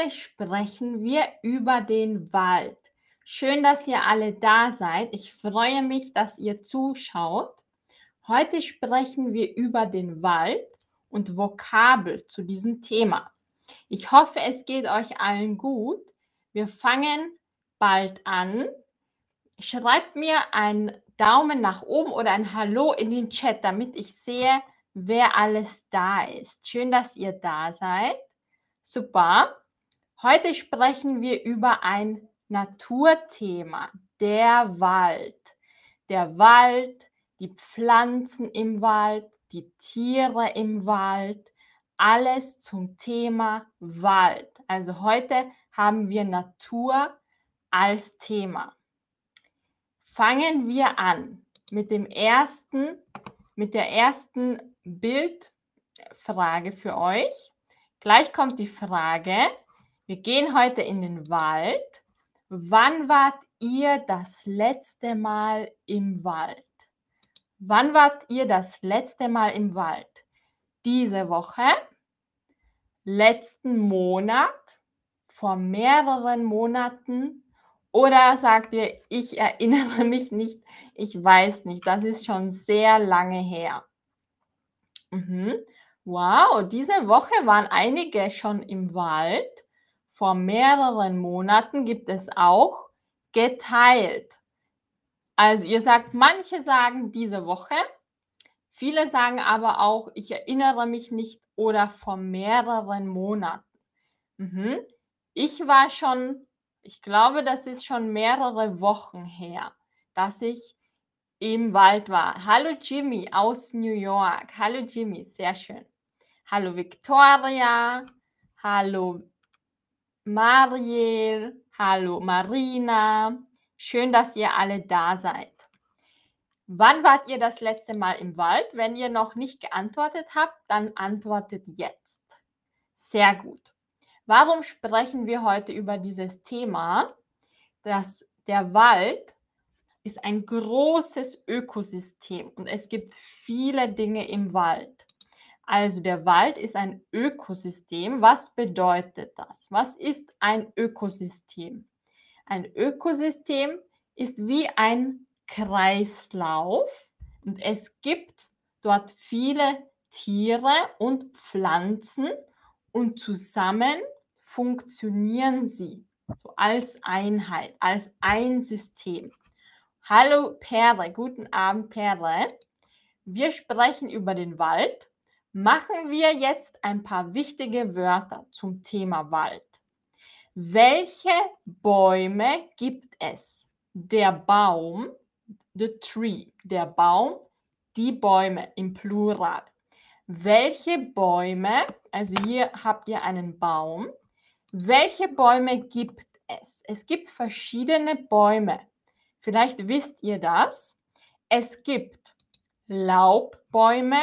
Heute sprechen wir über den Wald. Schön, dass ihr alle da seid. Ich freue mich, dass ihr zuschaut. Heute sprechen wir über den Wald und Vokabel zu diesem Thema. Ich hoffe, es geht euch allen gut. Wir fangen bald an. Schreibt mir einen Daumen nach oben oder ein Hallo in den Chat, damit ich sehe, wer alles da ist. Schön, dass ihr da seid. Super. Heute sprechen wir über ein Naturthema, der Wald. Der Wald, die Pflanzen im Wald, die Tiere im Wald, alles zum Thema Wald. Also heute haben wir Natur als Thema. Fangen wir an mit dem ersten, mit der ersten Bildfrage für euch. Gleich kommt die Frage, wir gehen heute in den Wald. Wann wart ihr das letzte Mal im Wald? Wann wart ihr das letzte Mal im Wald? Diese Woche? Letzten Monat? Vor mehreren Monaten? Oder sagt ihr, ich erinnere mich nicht, ich weiß nicht, das ist schon sehr lange her. Mhm. Wow, diese Woche waren einige schon im Wald vor mehreren Monaten gibt es auch geteilt. Also ihr sagt, manche sagen diese Woche, viele sagen aber auch, ich erinnere mich nicht oder vor mehreren Monaten. Mhm. Ich war schon, ich glaube, das ist schon mehrere Wochen her, dass ich im Wald war. Hallo Jimmy aus New York. Hallo Jimmy, sehr schön. Hallo Victoria. Hallo Mariel, hallo Marina. Schön, dass ihr alle da seid. Wann wart ihr das letzte Mal im Wald? Wenn ihr noch nicht geantwortet habt, dann antwortet jetzt. Sehr gut. Warum sprechen wir heute über dieses Thema? Dass der Wald ist ein großes Ökosystem und es gibt viele Dinge im Wald. Also der Wald ist ein Ökosystem. Was bedeutet das? Was ist ein Ökosystem? Ein Ökosystem ist wie ein Kreislauf und es gibt dort viele Tiere und Pflanzen und zusammen funktionieren sie so als Einheit, als ein System. Hallo Perle, guten Abend Perle. Wir sprechen über den Wald Machen wir jetzt ein paar wichtige Wörter zum Thema Wald. Welche Bäume gibt es? Der Baum, the tree, der Baum, die Bäume im Plural. Welche Bäume, also hier habt ihr einen Baum. Welche Bäume gibt es? Es gibt verschiedene Bäume. Vielleicht wisst ihr das. Es gibt Laubbäume,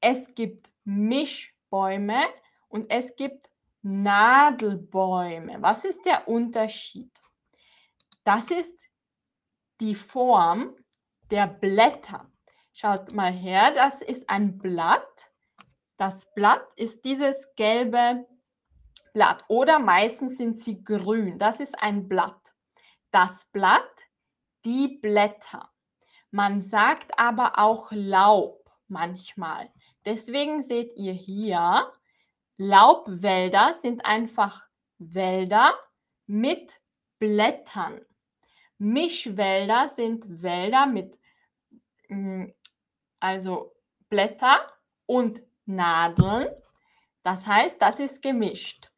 es gibt Mischbäume und es gibt Nadelbäume. Was ist der Unterschied? Das ist die Form der Blätter. Schaut mal her, das ist ein Blatt. Das Blatt ist dieses gelbe Blatt oder meistens sind sie grün. Das ist ein Blatt. Das Blatt, die Blätter. Man sagt aber auch Laub manchmal. Deswegen seht ihr hier, Laubwälder sind einfach Wälder mit Blättern. Mischwälder sind Wälder mit hm, also Blätter und Nadeln. Das heißt, das ist gemischt.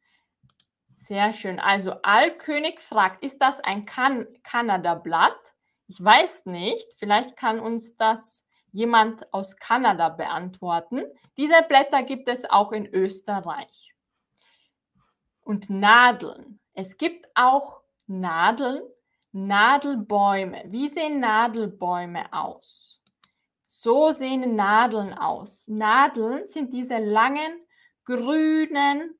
Sehr schön. Also Allkönig fragt, ist das ein kan Kanada-Blatt? Ich weiß nicht. Vielleicht kann uns das jemand aus Kanada beantworten. Diese Blätter gibt es auch in Österreich. Und Nadeln. Es gibt auch Nadeln, Nadelbäume. Wie sehen Nadelbäume aus? So sehen Nadeln aus. Nadeln sind diese langen, grünen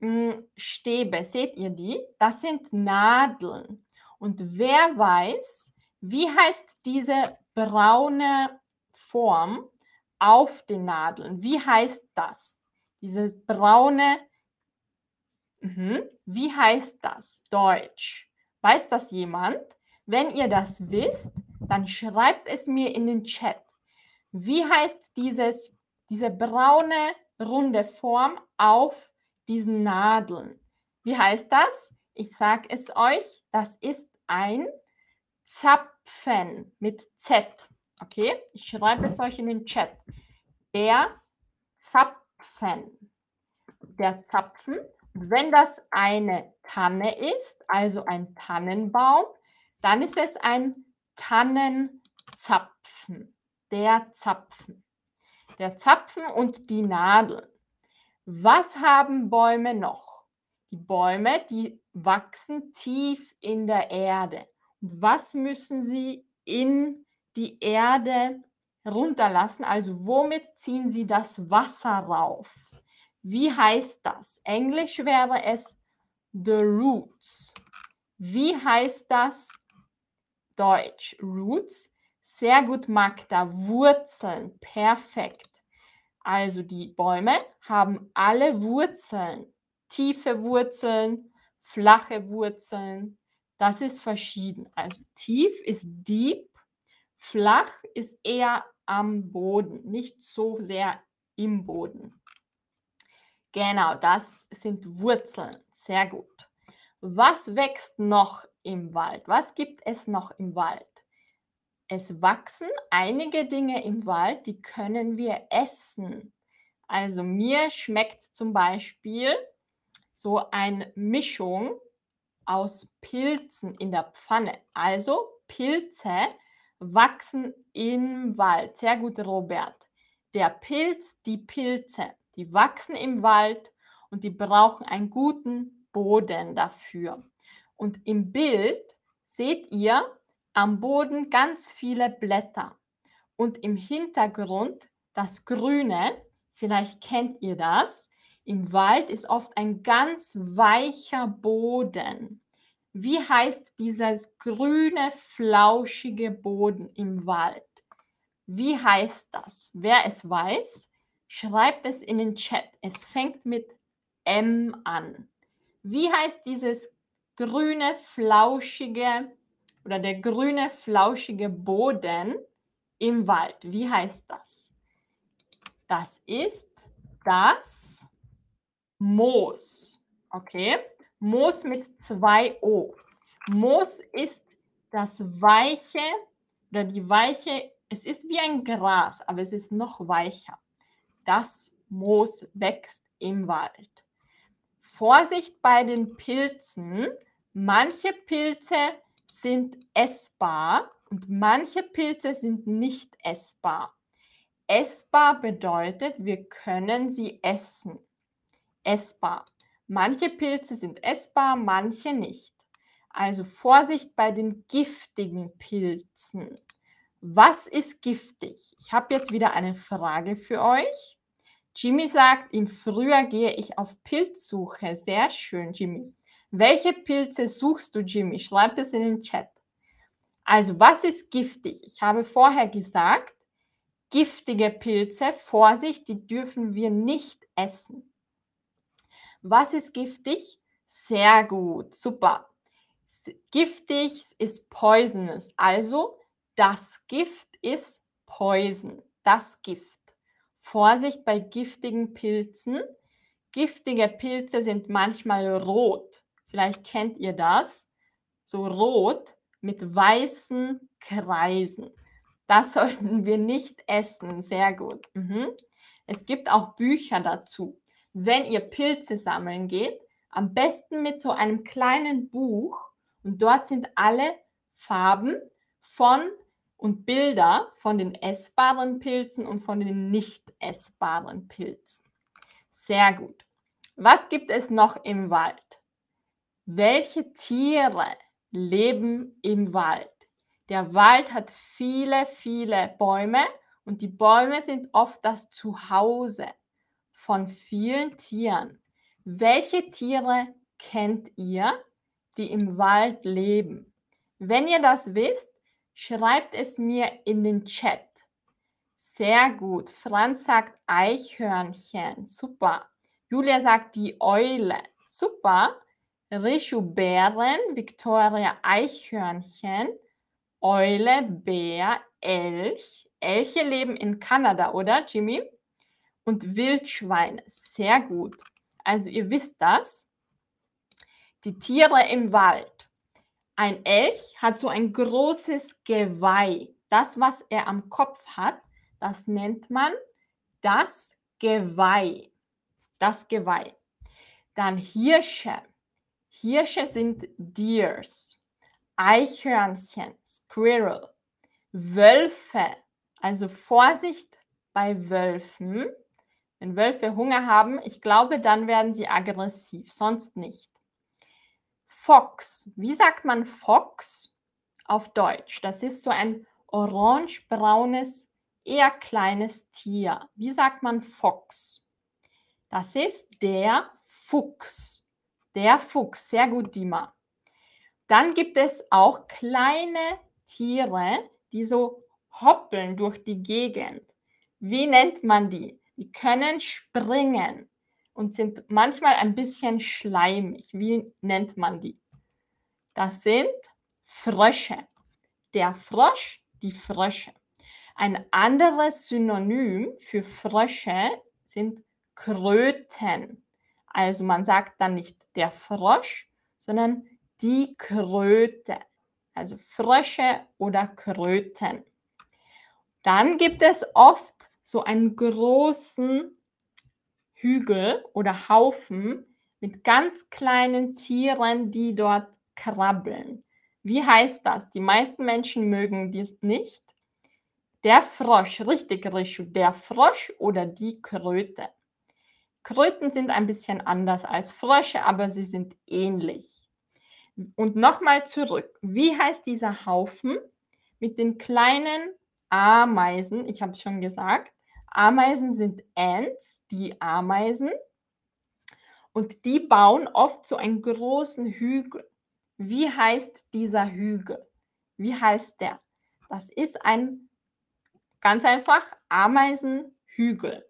hm, Stäbe. Seht ihr die? Das sind Nadeln. Und wer weiß, wie heißt diese braune Form auf den Nadeln. Wie heißt das? Dieses braune Mhm. Wie heißt das? Deutsch. Weiß das jemand? Wenn ihr das wisst, dann schreibt es mir in den Chat. Wie heißt dieses, diese braune, runde Form auf diesen Nadeln? Wie heißt das? Ich sage es euch, das ist ein Zapfen mit Z. Okay, ich schreibe es euch in den Chat. Der Zapfen. Der Zapfen. Wenn das eine Tanne ist, also ein Tannenbaum, dann ist es ein Tannenzapfen. Der Zapfen. Der Zapfen und die Nadel. Was haben Bäume noch? Die Bäume, die wachsen tief in der Erde. Was müssen sie in die Erde runterlassen? Also womit ziehen sie das Wasser rauf? Wie heißt das? Englisch wäre es the roots. Wie heißt das Deutsch? Roots. Sehr gut, Magda. Wurzeln. Perfekt. Also die Bäume haben alle Wurzeln. Tiefe Wurzeln, flache Wurzeln. Das ist verschieden. Also tief ist deep, flach ist eher am Boden, nicht so sehr im Boden. Genau, das sind Wurzeln. Sehr gut. Was wächst noch im Wald? Was gibt es noch im Wald? Es wachsen einige Dinge im Wald, die können wir essen. Also mir schmeckt zum Beispiel so eine Mischung aus Pilzen in der Pfanne. Also Pilze wachsen im Wald. Sehr gut, Robert. Der Pilz, die Pilze, die wachsen im Wald und die brauchen einen guten Boden dafür. Und im Bild seht ihr am Boden ganz viele Blätter und im Hintergrund das Grüne, vielleicht kennt ihr das, im Wald ist oft ein ganz weicher Boden. Wie heißt dieses grüne, flauschige Boden im Wald? Wie heißt das? Wer es weiß, schreibt es in den Chat. Es fängt mit M an. Wie heißt dieses grüne, flauschige oder der grüne, flauschige Boden im Wald? Wie heißt das? Das ist das Moos. Okay? Moos mit zwei O. Moos ist das weiche oder die weiche, es ist wie ein Gras, aber es ist noch weicher. Das Moos wächst im Wald. Vorsicht bei den Pilzen. Manche Pilze sind essbar und manche Pilze sind nicht essbar. Essbar bedeutet, wir können sie essen. Essbar. Manche Pilze sind essbar, manche nicht. Also Vorsicht bei den giftigen Pilzen. Was ist giftig? Ich habe jetzt wieder eine Frage für euch. Jimmy sagt, im Frühjahr gehe ich auf Pilzsuche. Sehr schön, Jimmy. Welche Pilze suchst du, Jimmy? Schreib es in den Chat. Also, was ist giftig? Ich habe vorher gesagt, giftige Pilze, Vorsicht, die dürfen wir nicht essen. Was ist giftig? Sehr gut, super. Giftig ist poisonous, also das Gift ist Poison, das Gift. Vorsicht bei giftigen Pilzen. Giftige Pilze sind manchmal rot. Vielleicht kennt ihr das. So rot mit weißen Kreisen. Das sollten wir nicht essen. Sehr gut. Mhm. Es gibt auch Bücher dazu wenn ihr Pilze sammeln geht, am besten mit so einem kleinen Buch und dort sind alle Farben von und Bilder von den essbaren Pilzen und von den nicht essbaren Pilzen. Sehr gut. Was gibt es noch im Wald? Welche Tiere leben im Wald? Der Wald hat viele, viele Bäume und die Bäume sind oft das Zuhause von vielen Tieren. Welche Tiere kennt ihr, die im Wald leben? Wenn ihr das wisst, schreibt es mir in den Chat. Sehr gut. Franz sagt Eichhörnchen. Super. Julia sagt die Eule. Super. Rishu Bären, Victoria Eichhörnchen, Eule, Bär, Elch. Elche leben in Kanada, oder Jimmy? Und Wildschweine. Sehr gut. Also ihr wisst das. Die Tiere im Wald. Ein Elch hat so ein großes Geweih. Das, was er am Kopf hat, das nennt man das Geweih. Das Geweih. Dann Hirsche. Hirsche sind Deers. Eichhörnchen, Squirrel. Wölfe. Also Vorsicht bei Wölfen. Wenn Wölfe Hunger haben, ich glaube, dann werden sie aggressiv, sonst nicht. Fox. Wie sagt man Fox auf Deutsch? Das ist so ein orange-braunes, eher kleines Tier. Wie sagt man Fox? Das ist der Fuchs. Der Fuchs. Sehr gut, Dima. Dann gibt es auch kleine Tiere, die so hoppeln durch die Gegend. Wie nennt man die? Die können springen und sind manchmal ein bisschen schleimig. Wie nennt man die? Das sind Frösche. Der Frosch, die Frösche. Ein anderes Synonym für Frösche sind Kröten. Also man sagt dann nicht der Frosch, sondern die Kröte. Also Frösche oder Kröten. Dann gibt es oft so einen großen Hügel oder Haufen mit ganz kleinen Tieren, die dort krabbeln. Wie heißt das? Die meisten Menschen mögen dies nicht. Der Frosch, richtig, Rischu, der Frosch oder die Kröte. Kröten sind ein bisschen anders als Frösche, aber sie sind ähnlich. Und nochmal zurück. Wie heißt dieser Haufen mit den kleinen Ameisen? Ich habe es schon gesagt. Ameisen sind Ants, die Ameisen. Und die bauen oft so einen großen Hügel. Wie heißt dieser Hügel? Wie heißt der? Das ist ein ganz einfach Ameisenhügel.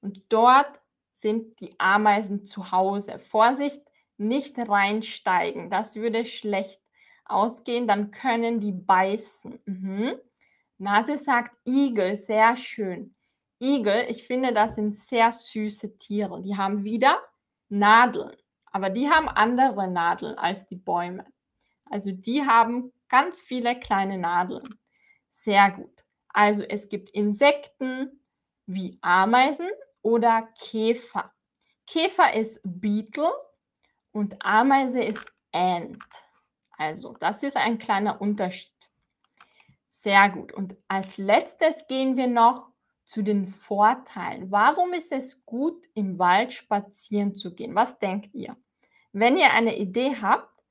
Und dort sind die Ameisen zu Hause. Vorsicht, nicht reinsteigen. Das würde schlecht ausgehen. Dann können die beißen. Mhm. Nase sagt Igel, sehr schön. Igel, ich finde, das sind sehr süße Tiere. Die haben wieder Nadeln, aber die haben andere Nadeln als die Bäume. Also die haben ganz viele kleine Nadeln. Sehr gut. Also es gibt Insekten wie Ameisen oder Käfer. Käfer ist Beetle und Ameise ist Ant. Also das ist ein kleiner Unterschied. Sehr gut. Und als letztes gehen wir noch zu den Vorteilen. Warum ist es gut, im Wald spazieren zu gehen? Was denkt ihr? Wenn ihr eine Idee habt,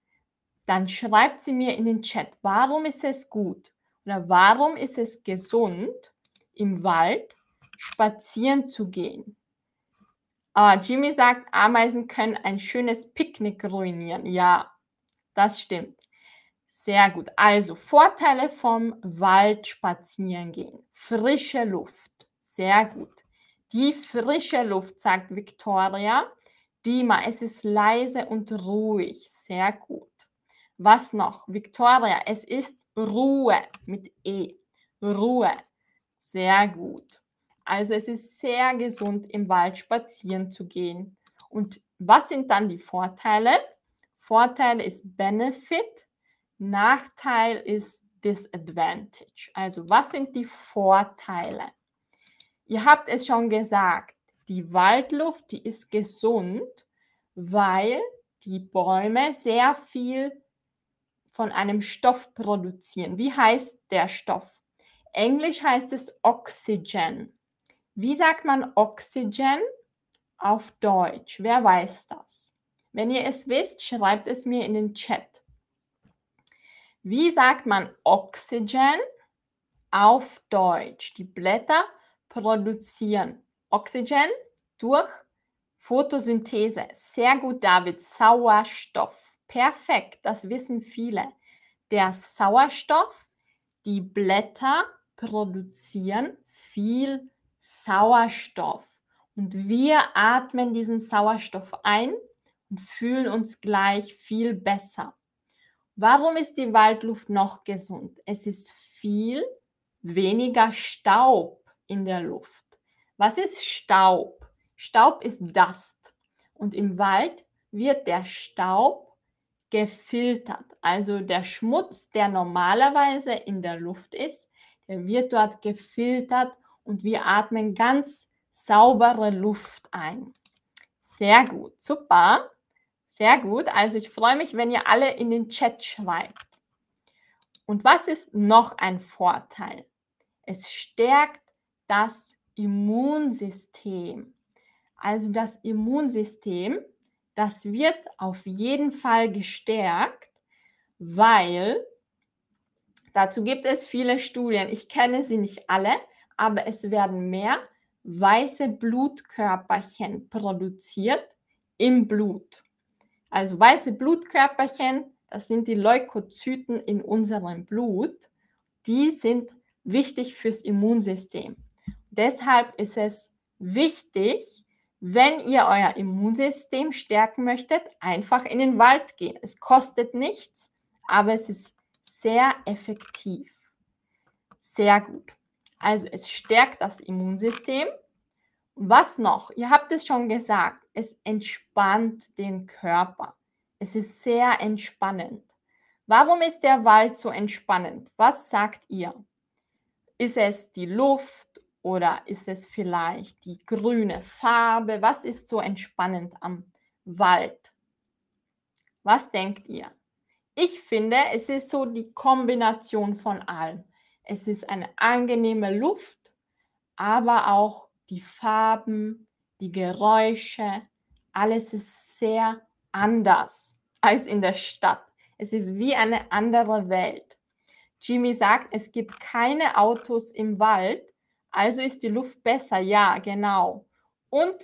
dann schreibt sie mir in den Chat. Warum ist es gut? Oder warum ist es gesund, im Wald spazieren zu gehen? Uh, Jimmy sagt, Ameisen können ein schönes Picknick ruinieren. Ja, das stimmt. Sehr gut. Also Vorteile vom Wald spazieren gehen. Frische Luft. Sehr gut. Die frische Luft, sagt Victoria. Dima, es ist leise und ruhig. Sehr gut. Was noch? Victoria, es ist Ruhe mit E. Ruhe. Sehr gut. Also es ist sehr gesund, im Wald spazieren zu gehen. Und was sind dann die Vorteile? Vorteil ist Benefit, Nachteil ist Disadvantage. Also was sind die Vorteile? Ihr habt es schon gesagt, die Waldluft, die ist gesund, weil die Bäume sehr viel von einem Stoff produzieren. Wie heißt der Stoff? Englisch heißt es Oxygen. Wie sagt man Oxygen auf Deutsch? Wer weiß das? Wenn ihr es wisst, schreibt es mir in den Chat. Wie sagt man Oxygen auf Deutsch? Die Blätter produzieren Oxygen durch Photosynthese. Sehr gut, David. Sauerstoff. Perfekt, das wissen viele. Der Sauerstoff, die Blätter produzieren viel Sauerstoff. Und wir atmen diesen Sauerstoff ein und fühlen uns gleich viel besser. Warum ist die Waldluft noch gesund? Es ist viel weniger Staub in der Luft. Was ist Staub? Staub ist Dust. Und im Wald wird der Staub gefiltert. Also der Schmutz, der normalerweise in der Luft ist, der wird dort gefiltert und wir atmen ganz saubere Luft ein. Sehr gut, super. Sehr gut. Also ich freue mich, wenn ihr alle in den Chat schreibt. Und was ist noch ein Vorteil? Es stärkt das Immunsystem. Also das Immunsystem, das wird auf jeden Fall gestärkt, weil dazu gibt es viele Studien. Ich kenne sie nicht alle, aber es werden mehr weiße Blutkörperchen produziert im Blut. Also weiße Blutkörperchen, das sind die Leukozyten in unserem Blut, die sind wichtig fürs Immunsystem. Deshalb ist es wichtig, wenn ihr euer Immunsystem stärken möchtet, einfach in den Wald gehen. Es kostet nichts, aber es ist sehr effektiv. Sehr gut. Also es stärkt das Immunsystem. Was noch? Ihr habt es schon gesagt, es entspannt den Körper. Es ist sehr entspannend. Warum ist der Wald so entspannend? Was sagt ihr? Ist es die Luft oder ist es vielleicht die grüne Farbe? Was ist so entspannend am Wald? Was denkt ihr? Ich finde, es ist so die Kombination von allem. Es ist eine angenehme Luft, aber auch die Farben, die Geräusche, alles ist sehr anders als in der Stadt. Es ist wie eine andere Welt. Jimmy sagt, es gibt keine Autos im Wald, also ist die Luft besser. Ja, genau. Und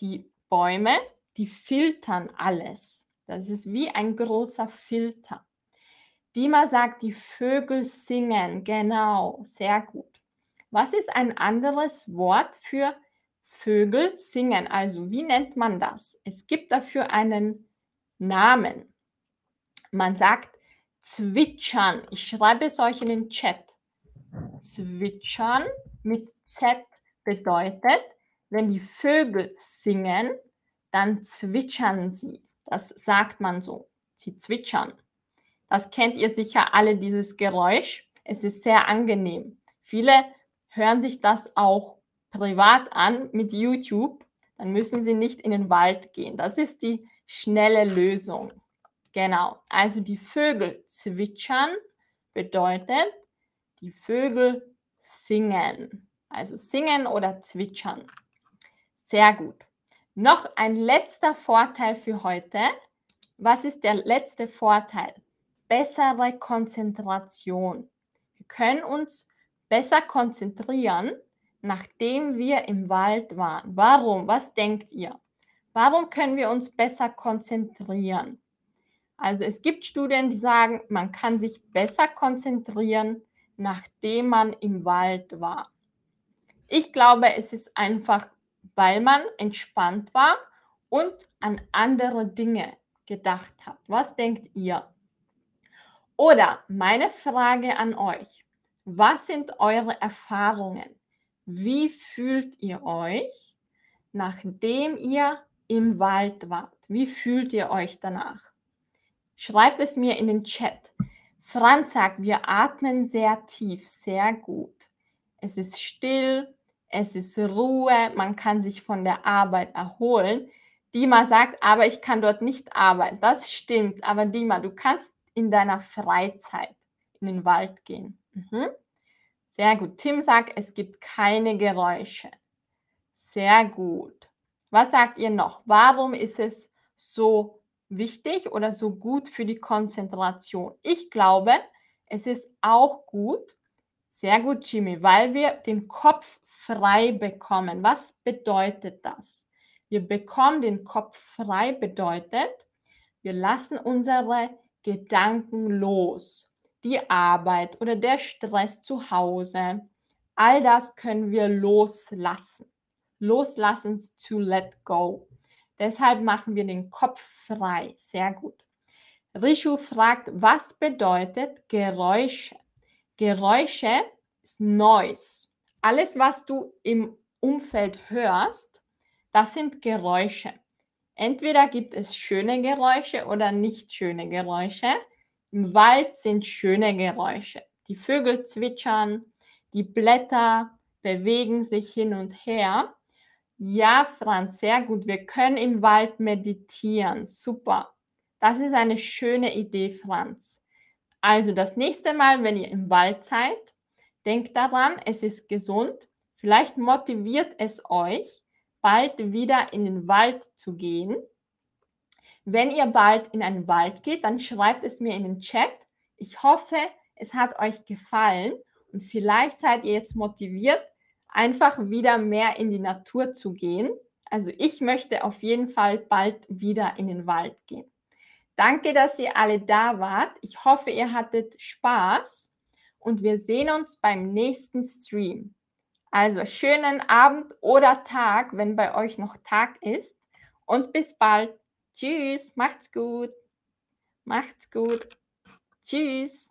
die Bäume, die filtern alles. Das ist wie ein großer Filter. Dima sagt, die Vögel singen. Genau, sehr gut. Was ist ein anderes Wort für Vögel singen? Also, wie nennt man das? Es gibt dafür einen Namen. Man sagt zwitschern. Ich schreibe es euch in den Chat. Zwitschern mit Z bedeutet, wenn die Vögel singen, dann zwitschern sie. Das sagt man so. Sie zwitschern. Das kennt ihr sicher alle, dieses Geräusch. Es ist sehr angenehm. Viele hören sich das auch privat an mit YouTube. Dann müssen sie nicht in den Wald gehen. Das ist die schnelle Lösung. Genau. Also die Vögel zwitschern bedeutet, die Vögel singen. Also singen oder zwitschern. Sehr gut. Noch ein letzter Vorteil für heute. Was ist der letzte Vorteil? bessere Konzentration. Wir können uns besser konzentrieren, nachdem wir im Wald waren. Warum? Was denkt ihr? Warum können wir uns besser konzentrieren? Also es gibt Studien, die sagen, man kann sich besser konzentrieren, nachdem man im Wald war. Ich glaube, es ist einfach, weil man entspannt war und an andere Dinge gedacht hat. Was denkt ihr? Oder meine Frage an euch, was sind eure Erfahrungen? Wie fühlt ihr euch, nachdem ihr im Wald wart? Wie fühlt ihr euch danach? Schreibt es mir in den Chat. Franz sagt, wir atmen sehr tief, sehr gut. Es ist still, es ist Ruhe, man kann sich von der Arbeit erholen. Dima sagt, aber ich kann dort nicht arbeiten. Das stimmt, aber Dima, du kannst in deiner Freizeit in den Wald gehen? Mhm. Sehr gut. Tim sagt, es gibt keine Geräusche. Sehr gut. Was sagt ihr noch? Warum ist es so wichtig oder so gut für die Konzentration? Ich glaube, es ist auch gut, sehr gut, Jimmy, weil wir den Kopf frei bekommen. Was bedeutet das? Wir bekommen den Kopf frei bedeutet, wir lassen unsere Gedanken los. Die Arbeit oder der Stress zu Hause. All das können wir loslassen. Loslassen to let go. Deshalb machen wir den Kopf frei. Sehr gut. Rishu fragt, was bedeutet Geräusche? Geräusche ist Noise. Alles, was du im Umfeld hörst, das sind Geräusche. Entweder gibt es schöne Geräusche oder nicht schöne Geräusche. Im Wald sind schöne Geräusche. Die Vögel zwitschern, die Blätter bewegen sich hin und her. Ja, Franz, sehr gut. Wir können im Wald meditieren. Super. Das ist eine schöne Idee, Franz. Also das nächste Mal, wenn ihr im Wald seid, denkt daran, es ist gesund. Vielleicht motiviert es euch, bald wieder in den Wald zu gehen. Wenn ihr bald in einen Wald geht, dann schreibt es mir in den Chat. Ich hoffe, es hat euch gefallen und vielleicht seid ihr jetzt motiviert, einfach wieder mehr in die Natur zu gehen. Also ich möchte auf jeden Fall bald wieder in den Wald gehen. Danke, dass ihr alle da wart. Ich hoffe, ihr hattet Spaß und wir sehen uns beim nächsten Stream. Also schönen Abend oder Tag, wenn bei euch noch Tag ist. Und bis bald. Tschüss, macht's gut. Macht's gut. Tschüss.